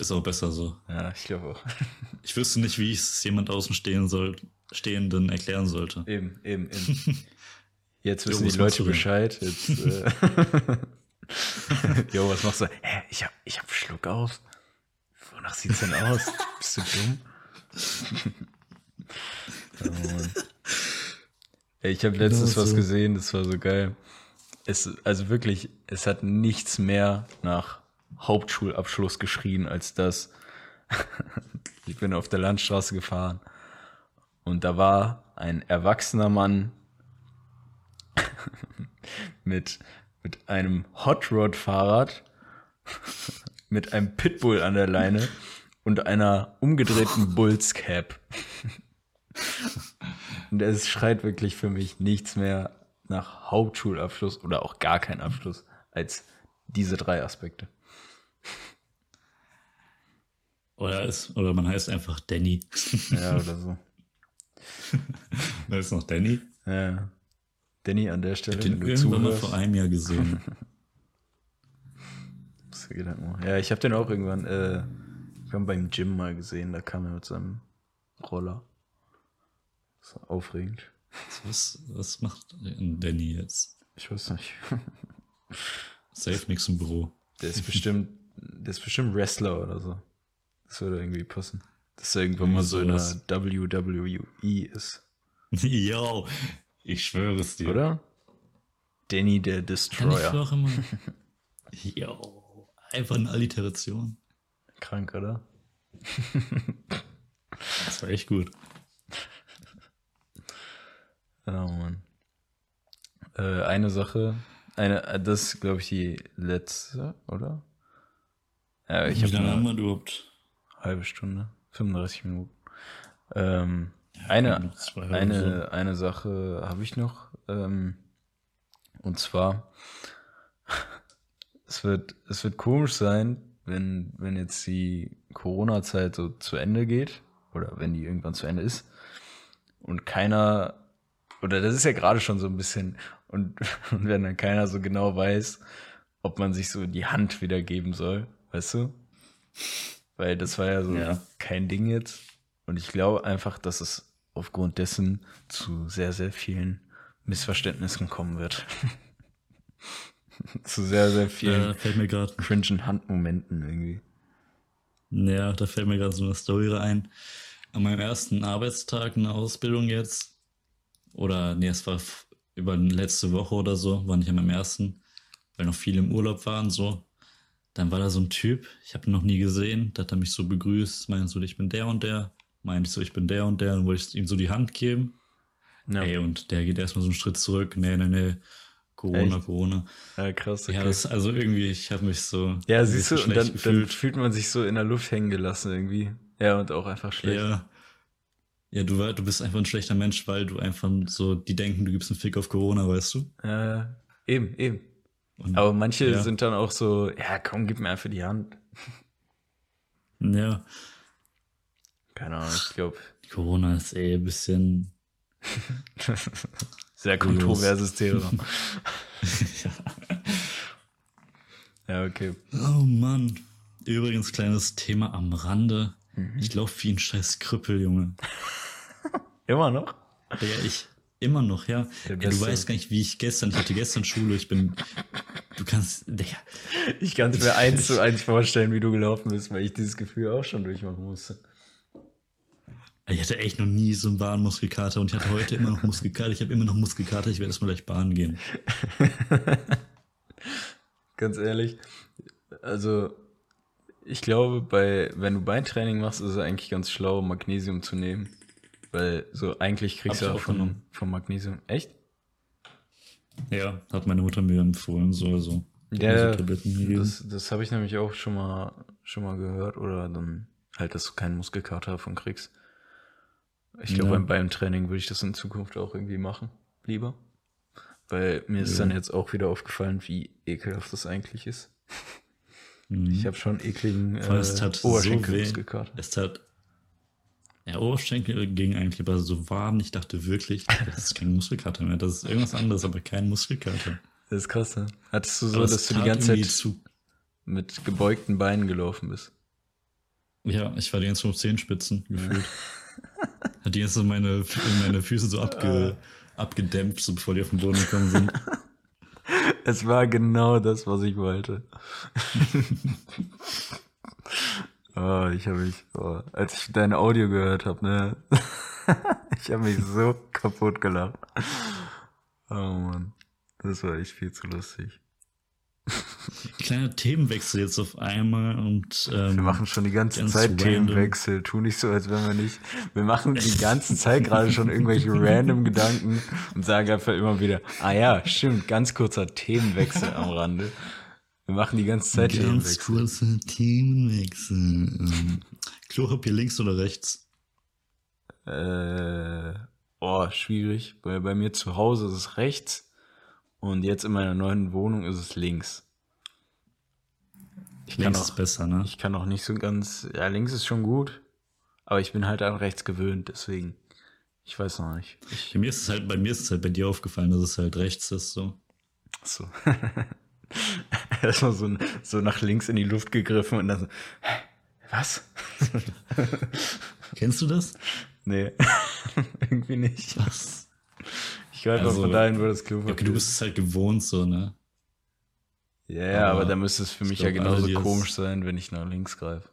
Ist auch besser so. Ja, ich glaube auch. Ich wüsste nicht, wie ich es jemand außen stehen soll, Stehenden erklären sollte. Eben, eben, eben. Jetzt wissen Jo, die was Leute? Bescheid. Jetzt, äh jo, was machst du? Hä, ich hab, ich hab Schluck auf. Wonach sieht's denn aus? Bist du dumm? oh. Ey, ich habe letztens Genau was so. gesehen, das war so geil. Es, also wirklich, es hat nichts mehr nach Hauptschulabschluss geschrien als das. ich bin auf der Landstraße gefahren und da war ein erwachsener Mann mit, mit einem Hot Rod Fahrrad, mit einem Pitbull an der Leine und einer umgedrehten Bulls Cap. Und es schreit wirklich für mich nichts mehr nach Hauptschulabschluss oder auch gar kein Abschluss als diese drei Aspekte. Oder, ist, oder man heißt einfach Danny. Ja, oder so. da ist noch Danny. Ja. Danny an der Stelle. Ich den irgendwann mal vor einem Jahr gesehen. ja, ich habe den auch irgendwann, äh, irgendwann beim Gym mal gesehen. Da kam er mit seinem Roller. Das war aufregend. Was, was macht Danny jetzt? Ich weiß nicht. Safe nix im Büro. Der ist bestimmt, der ist bestimmt Wrestler oder so. Das würde irgendwie passen. Dass er irgendwann mal so in der WWE ist. Yo, ich schwöre es dir. Oder? Danny der Destroyer. Immer. Yo, einfach eine Alliteration. Krank, oder? das war echt gut. Oh Mann. Äh, eine Sache, eine, das ist, glaube ich, die letzte, oder? Ja, ich Wie lange haben wir überhaupt? Halbe Stunde, 35 Minuten. Ähm, ja, eine, eine, so. eine Sache habe ich noch. Ähm, und zwar, es wird, es wird komisch sein, wenn, wenn jetzt die Corona-Zeit so zu Ende geht, oder wenn die irgendwann zu Ende ist, und keiner oder das ist ja gerade schon so ein bisschen, und, und wenn dann keiner so genau weiß, ob man sich so die Hand wieder geben soll, weißt du? Weil das war ja so ja. kein Ding jetzt. Und ich glaube einfach, dass es aufgrund dessen zu sehr, sehr vielen Missverständnissen kommen wird. zu sehr, sehr vielen ja, fällt mir grad, cringen Handmomenten irgendwie. Ja, da fällt mir gerade so eine Story ein. An meinem ersten Arbeitstag in der Ausbildung jetzt oder nee, es war über letzte Woche oder so, war nicht an meinem ersten, weil noch viele im Urlaub waren so. Dann war da so ein Typ, ich habe ihn noch nie gesehen, da hat er mich so begrüßt, meinte so, ich bin der und der, meinte ich so, ich bin der und der, und wollte ich ihm so die Hand geben. Ja. Ey, und der geht erstmal so einen Schritt zurück, nee, nee, nee, Corona, Echt? Corona. Ja, krass. Okay. Ja, das, also irgendwie, ich habe mich so. Ja, siehst du, und dann, dann, fühlt man sich so in der Luft hängen gelassen irgendwie. Ja, und auch einfach schlecht. Ja, ja, du, du bist einfach ein schlechter Mensch, weil du einfach so, die denken, du gibst einen Fick auf Corona, weißt du? Ja, äh, eben, eben. Und, Aber manche ja. sind dann auch so, ja, komm, gib mir einfach die Hand. Ja. Keine Ahnung, ich glaube. Corona ist eh ein bisschen. Sehr kontroverses Thema. ja. ja, okay. Oh Mann. Übrigens, kleines Thema am Rande. Mhm. Ich laufe wie ein scheiß Krüppel, Junge. Immer noch? Ja, ich. Immer noch, ja. ja du weißt gar nicht, wie ich gestern, ich hatte gestern Schule, ich bin, du kannst, Digga. Ich kann es mir eins zu eins vorstellen, wie du gelaufen bist, weil ich dieses Gefühl auch schon durchmachen musste. Ich hatte echt noch nie so einen Bahnmuskelkater und ich hatte heute immer noch Muskelkater. Ich habe immer noch Muskelkater, ich werde erstmal gleich Bahn gehen. Ganz ehrlich, also ich glaube, bei, wenn du Beintraining machst, ist es eigentlich ganz schlau, Magnesium zu nehmen. Weil so eigentlich kriegst Hab du auch von, von Magnesium. Echt? Ja, hat meine Mutter mir empfohlen, so also. Ja, das, das habe ich nämlich auch schon mal, schon mal gehört. Oder dann halt, dass du keinen Muskelkater davon kriegst. Ich glaube, ja. beim Beintraining würde ich das in Zukunft auch irgendwie machen. Lieber. Weil mir ist ja. dann jetzt auch wieder aufgefallen, wie ekelhaft das eigentlich ist. Mhm. Ich habe schon ekligen äh, Oberschenkelmuskelkater. So es tat ja, Oberschenkel ging eigentlich aber so warm. Ich dachte wirklich, das ist kein Muskelkater mehr. Das ist irgendwas anderes, aber kein Muskelkater. Das ist krass, ne? Hattest du so, dass du die ganze Zeit zu... mit gebeugten Beinen gelaufen bist? Ja, ich war die ganze Zeit auf Zehenspitzen gefühlt. Hat die ganze meine, meine Füße so abge, abgedämpft, so bevor die auf den Boden gekommen sind. Es war genau das, was ich wollte. oh, ich habe mich, oh, als ich dein Audio gehört habe, ne, ich habe mich so kaputt gelacht. Oh Mann, das war echt viel zu lustig. Kleiner Themenwechsel jetzt auf einmal und ähm, wir machen schon die ganze Zeit random. Themenwechsel. Tu nicht so, als wenn wir nicht. Wir machen die ganze Zeit gerade schon irgendwelche random Gedanken und sagen einfach immer wieder, ah ja, stimmt, ganz kurzer Themenwechsel am Rande. Wir machen die ganze Zeit ganz Themenwechsel. Ganz kurzer Themenwechsel. Ähm, Klopapier links oder rechts? Äh, oh, schwierig. Weil bei mir zu Hause ist es rechts. Und jetzt in meiner neuen Wohnung ist es links. Ich links auch, ist besser, ne? Ich kann auch nicht so ganz. Ja, links ist schon gut. Aber ich bin halt an rechts gewöhnt, deswegen. Ich weiß noch nicht. Ich, Bei mir ist es halt, bei mir ist es halt bei dir aufgefallen, dass es halt rechts ist, so. so. Erstmal so, so nach links in die Luft gegriffen und dann so, hä, was? Kennst du das? nee, irgendwie nicht. Was? Ich greife Also, von dahin, wo das Klo Ja, okay, du bist es halt gewohnt, so, ne? Ja, ja, aber aber dann müsste es für ich mich glaub, ja genauso es- komisch sein, wenn ich nach links greife.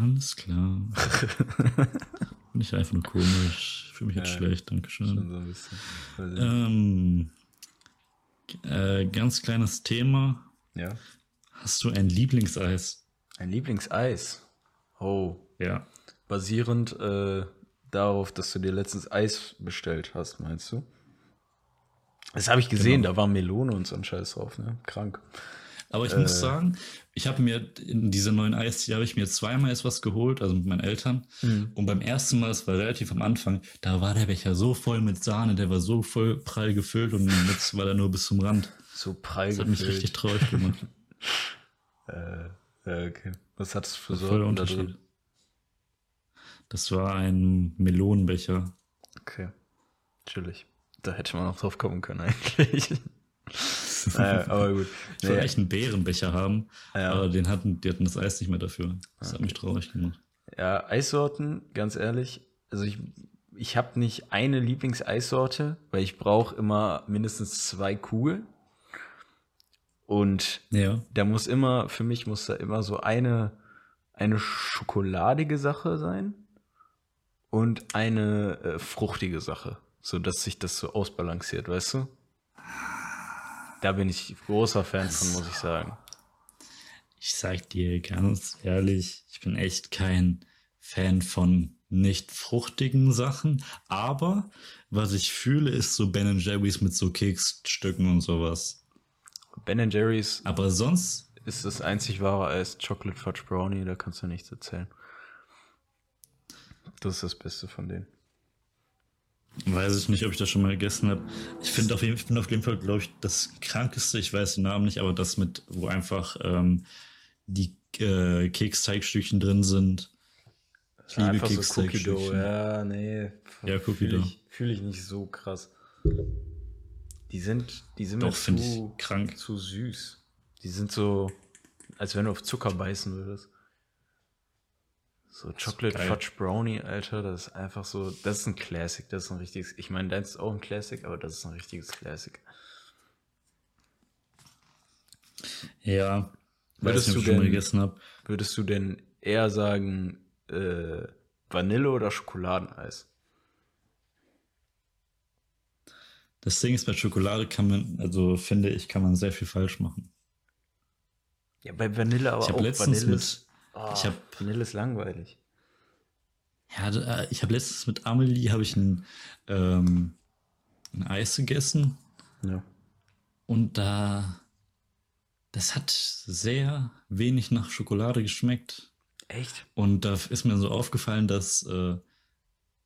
Alles klar. Nicht einfach nur komisch. Fühle mich jetzt Ja. schlecht, Dankeschön. Schon so ein bisschen. Weiß ich Ähm, äh, ganz kleines Thema. Ja. Hast du ein Lieblingseis? Ein Lieblingseis. Oh. Ja. Basierend äh, darauf, dass du dir letztens Eis bestellt hast, meinst du? Das habe ich gesehen, Genau. da war Melone und so ein Scheiß drauf, ne? Krank. Aber ich Äh. muss sagen, ich habe mir in dieser neuen Eis, die habe ich mir zweimal jetzt was geholt, also mit meinen Eltern. Mhm. Und beim ersten Mal, das war relativ am Anfang, da war der Becher so voll mit Sahne, der war so voll prall gefüllt und jetzt war er nur bis zum Rand. So prall Das hat mich gefüllt. richtig traurig gemacht. Äh, okay. Was hat es für Sorten da Unterschied. drin? Das war ein Melonenbecher. Okay. Chillig. Da hätte man auch drauf kommen können, eigentlich. Naja, aber gut. Ich wollte Nee, echt einen Bärenbecher haben, Ja. aber den hatten, die hatten das Eis nicht mehr dafür. Das hat mich traurig gemacht. Ja, Eissorten, ganz ehrlich. Also ich, ich habe nicht eine Lieblingseissorte, weil ich brauche immer mindestens zwei Kugeln. Und Ja. da muss immer, für mich muss da immer so eine, eine schokoladige Sache sein und eine äh, fruchtige Sache, so dass sich das so ausbalanciert, weißt du? Da bin ich großer Fan von, muss ich sagen. Ich sag dir ganz ehrlich, ich bin echt kein Fan von nicht fruchtigen Sachen, aber was ich fühle, ist so Ben Jerry's mit so Keksstücken und sowas. Ben Jerry's Aber sonst, ist das einzig wahre Eis Chocolate Fudge Brownie, da kannst du nichts erzählen. Das ist das Beste von denen. Weiß ich nicht, ob ich das schon mal gegessen habe. Ich finde auf jeden, bin auf jeden Fall, glaube ich, das krankeste, ich weiß den Namen nicht, aber das mit, wo einfach ähm, die äh, Keksteigstückchen drin sind. Ich liebe Einfach so Cookie Dough, Keksteigstückchen. ja, nee. Ja, Cookie Fühle Dough. ich, fühl ich nicht so krass. Die sind, die sind Doch, mir zu, ich krank. zu süß. Die sind so, als wenn du auf Zucker beißen würdest. So Chocolate. Fudge Brownie, Alter, das ist einfach so, das ist ein Classic, das ist ein richtiges, ich meine, deins ist auch ein Classic, aber das ist ein richtiges Classic. Ja, Würdest nicht, du denn- gegessen habe. Würdest du denn eher sagen, äh, Vanille oder Schokoladeneis? Das Ding ist, bei Schokolade kann man, also finde ich, kann man sehr viel falsch machen. Ja, bei Vanille aber Ich auch. letztens Vanille mit, ist, oh, ich hab- Vanille ist langweilig. ja, da- ich habe letztens mit Amelie habe ich ein, ähm, ein Eis gegessen Ja. und da, das hat sehr wenig nach Schokolade geschmeckt. Echt? Und da ist mir so aufgefallen, dass äh,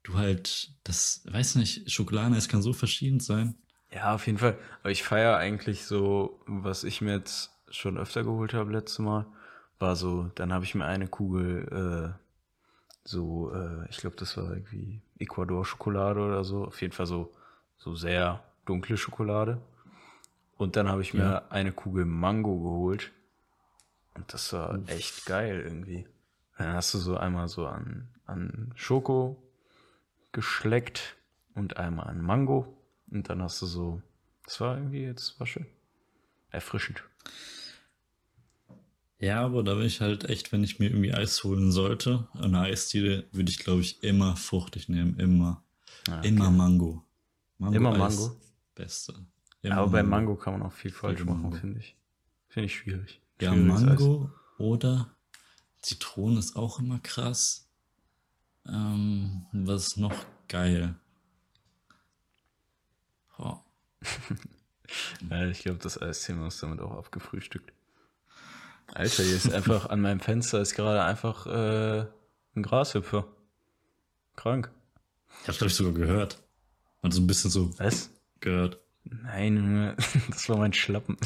du halt, das, weiß nicht, Schokoladeneis kann so verschieden sein. Ja, auf jeden Fall. Aber ich feiere eigentlich so, was ich mir jetzt schon öfter geholt habe letztes Mal, war so, dann habe ich mir eine Kugel, äh, so, äh, ich glaube, das war irgendwie Ecuador-Schokolade oder so. Auf jeden Fall so, so sehr dunkle Schokolade. Und dann habe ich mir Ja. eine Kugel Mango geholt. Und das war echt geil irgendwie. Dann hast du so einmal so an, an Schoko geschleckt und einmal an Mango. Und dann hast du so, das war irgendwie jetzt, war schön. Erfrischend. Ja, aber da bin ich halt echt, wenn ich mir irgendwie Eis holen sollte, eine Eisdiele, würde ich, glaube ich, immer fruchtig nehmen. Immer. Ja, Immer Mango. Mango Immer Eis, Mango? Beste. Immer Aber bei Mango kann man auch viel falsch machen, Mango. finde ich. Finde ich schwierig. Ja, Schwieriges Mango oder Zitrone ist auch immer krass. Ähm, was ist noch geil? Oh. Eis. Ja, ich glaube, das Eisthema ist damit auch abgefrühstückt. Alter, hier ist einfach an meinem Fenster ist gerade einfach äh, ein Grashüpfer. Krank. Ich hab's, glaube ich, sogar gehört. Und so ein bisschen so Was? gehört. Nein, das war mein Schlappen.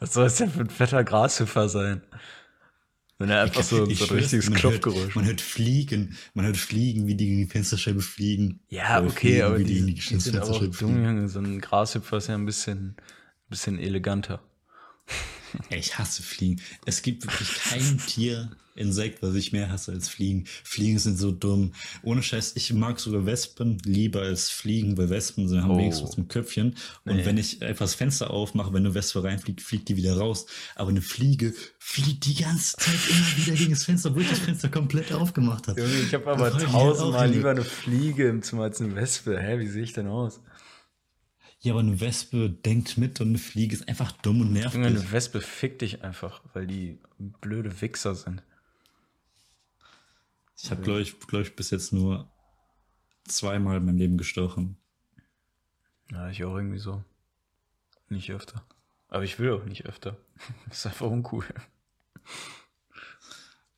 Was soll es denn für ein fetter Grashüpfer sein? Wenn er einfach so, so ein richtiges man Klopfgeräusch. Man hört Fliegen, man hört Fliegen, wie die gegen die Fensterscheibe fliegen. Ja, Oder okay, Fliegen, aber wie die, gegen die sind auch dumm, Junge. So ein Grashüpfer ist ja ein bisschen, bisschen eleganter. Ich hasse Fliegen. Es gibt wirklich kein Tier, Insekt, was ich mehr hasse als Fliegen. Fliegen sind so dumm. Ohne Scheiß, ich mag sogar Wespen lieber als Fliegen, weil Wespen sind, haben Oh. wenigstens ein Köpfchen. Und Nee. wenn ich das Fenster aufmache, wenn eine Wespe reinfliegt, fliegt die wieder raus. Aber eine Fliege fliegt die ganze Zeit immer wieder gegen das Fenster, obwohl ich das Fenster komplett aufgemacht habe. Ich habe aber tausendmal lieber eine Fliege im Zimmer als eine Wespe. Hä, wie sehe ich denn aus? Ja, aber eine Wespe denkt mit und eine Fliege ist einfach dumm und nervig. Eine Wespe fickt dich einfach, weil die blöde Wichser sind. Ich habe, glaube ich, glaub ich, bis jetzt nur zweimal in meinem Leben gestochen. Ja, ich auch irgendwie so. Nicht öfter. Aber ich will auch nicht öfter. ist einfach uncool.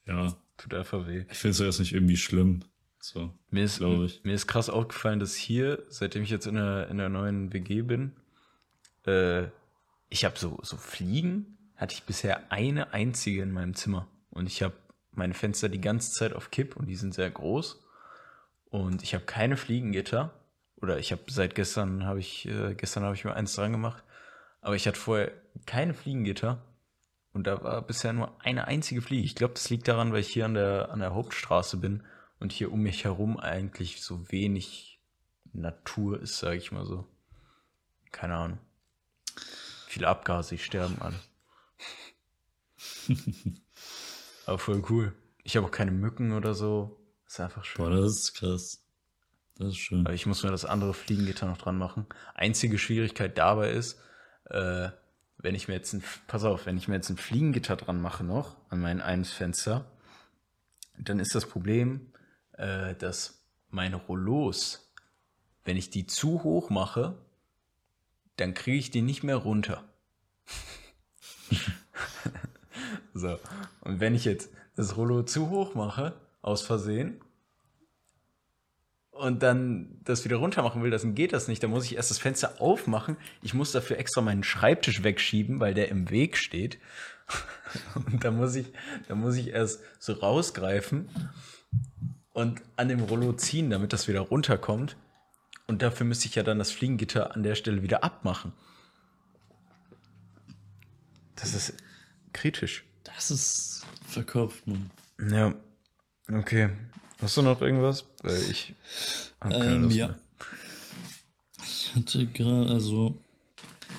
Ja, Tut einfach weh. ich finde es jetzt nicht irgendwie schlimm. So, Mir ist, ich. mir ist krass aufgefallen, dass hier, seitdem ich jetzt in der, in der neuen WG bin, äh, ich habe so, so Fliegen, hatte ich bisher eine einzige in meinem Zimmer. Und ich habe meine Fenster die ganze Zeit auf Kipp und die sind sehr groß. Und ich habe keine Fliegengitter. Oder ich habe seit gestern habe ich, äh, gestern habe ich mir eins dran gemacht. Aber ich hatte vorher keine Fliegengitter. Und da war bisher nur eine einzige Fliege. Ich glaube, das liegt daran, weil ich hier an der, an der Hauptstraße bin und hier um mich herum eigentlich so wenig Natur ist, sage ich mal so. Keine Ahnung. Viele Abgase, ich sterben alle. Aber voll cool. Ich habe auch keine Mücken oder so. Ist einfach schön. Boah, das ist krass. Das ist schön. Aber ich muss mir das andere Fliegengitter noch dran machen. Einzige Schwierigkeit dabei ist, äh, wenn ich mir jetzt ein, pass auf, wenn ich mir jetzt ein Fliegengitter dran mache noch an mein eines Fenster, dann ist das Problem, äh, dass meine Rollos, wenn ich die zu hoch mache, dann kriege ich die nicht mehr runter. so. Und wenn ich jetzt das Rollo zu hoch mache, aus Versehen, und dann das wieder runter machen will, dann geht das nicht. Dann muss ich erst das Fenster aufmachen. Ich muss dafür extra meinen Schreibtisch wegschieben, weil der im Weg steht. Und dann muss ich, dann muss ich erst so rausgreifen und an dem Rollo ziehen, damit das wieder runterkommt. Und dafür müsste ich ja dann das Fliegengitter an der Stelle wieder abmachen. Das ist kritisch. Das ist verkauft, Mann. Ja, okay. Hast du noch irgendwas? Weil ich hab keine Ähm, Lust ja. mehr. Ich hatte gerade, also,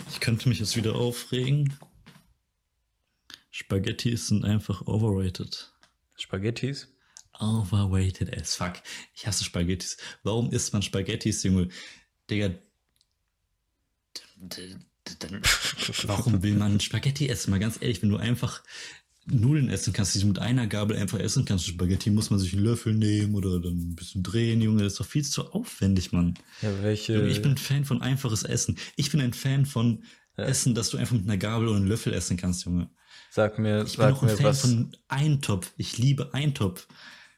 ich könnte mich jetzt wieder aufregen. Spaghettis sind einfach overrated. Spaghettis? Overrated as fuck. Ich hasse Spaghettis. Warum isst man Spaghettis, Junge? Digga. Warum will man Spaghetti essen? Mal ganz ehrlich, wenn du einfach Nudeln essen kannst, die du mit einer Gabel einfach essen kannst, Spaghetti, muss man sich einen Löffel nehmen oder dann ein bisschen drehen, Junge. Das ist doch viel zu aufwendig, Mann. Ja, welche. Ich bin ein Fan von einfaches Essen. Ich bin ein Fan von Essen, dass du einfach mit einer Gabel oder einem Löffel essen kannst, Junge. sag mir, Ich bin sag auch ein Fan was. von Eintopf. Ich liebe Eintopf.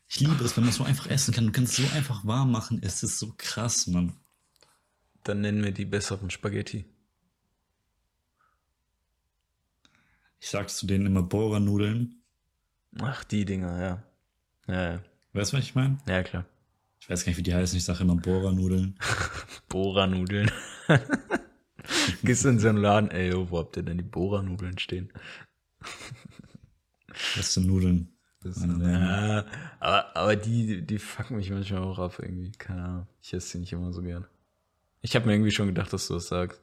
Ich liebe es, wenn man so einfach essen kann. Du kannst es so einfach warm machen. Es ist so krass, Mann. Dann nennen wir die besseren Spaghetti. Ich sag zu denen immer Bohrernudeln. Ach, die Dinger, ja. Ja, ja. Weißt du, was ich meine? Ja, klar. Ich weiß gar nicht, wie die heißen. Ich sage immer Bohrernudeln. Bohrernudeln. Gehst du in so einen Laden, ey, wo habt ihr denn die Bohrernudeln stehen? Was sind Nudeln? Damen. Ja, aber, aber die, die fucken mich manchmal auch ab irgendwie. Keine Ahnung. Ich esse die nicht immer so gern. Ich habe mir irgendwie schon gedacht, dass du das sagst.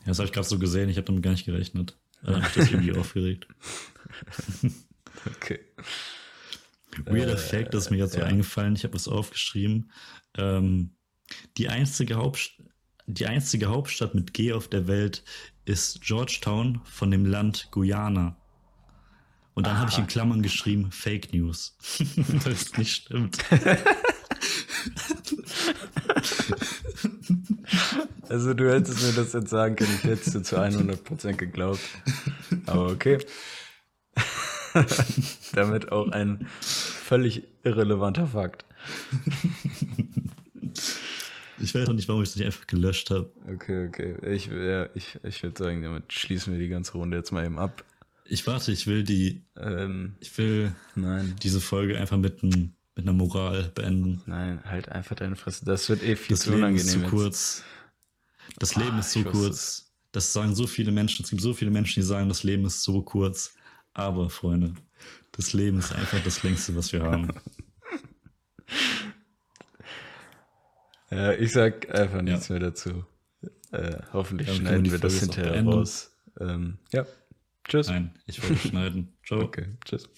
Ja, das habe ich gerade so gesehen. Ich habe damit gar nicht gerechnet. Da habe ich das irgendwie aufgeregt. Okay. Weirder Fact, das ist mir jetzt so ja. eingefallen. Ich habe es aufgeschrieben. Ähm, die, einzige Hauptst die einzige Hauptstadt mit G auf der Welt ist Georgetown von dem Land Guyana. Und dann habe ich in Klammern geschrieben Fake News. das nicht stimmt. Also du hättest mir das jetzt sagen können, ich hätte es dir zu 100% geglaubt. Aber okay. Damit auch ein völlig irrelevanter Fakt. Ich weiß auch nicht, warum ich es nicht einfach gelöscht habe. Okay, okay. Ich, ja, ich, ich würde sagen, damit schließen wir die ganze Runde jetzt mal eben ab. Ich warte, ich will die, Ähm, ich will nein, diese Folge einfach mit, ein, mit einer Moral beenden. nein, halt einfach deine Fresse. Das wird eh viel Das zu Leben unangenehm. ist zu jetzt. kurz. Das Ah, Leben ist so ich wusste kurz. Das sagen so viele Menschen. Es gibt so viele Menschen, die sagen, das Leben ist so kurz. Aber, Freunde, das Leben ist einfach das längste, was wir haben. Ja, ich sag einfach nichts mehr dazu. Äh, hoffentlich wir schneiden wir das hinterher raus. Ähm, ja. Tschüss. Nein, ich wollte schneiden. Ciao. Okay, tschüss.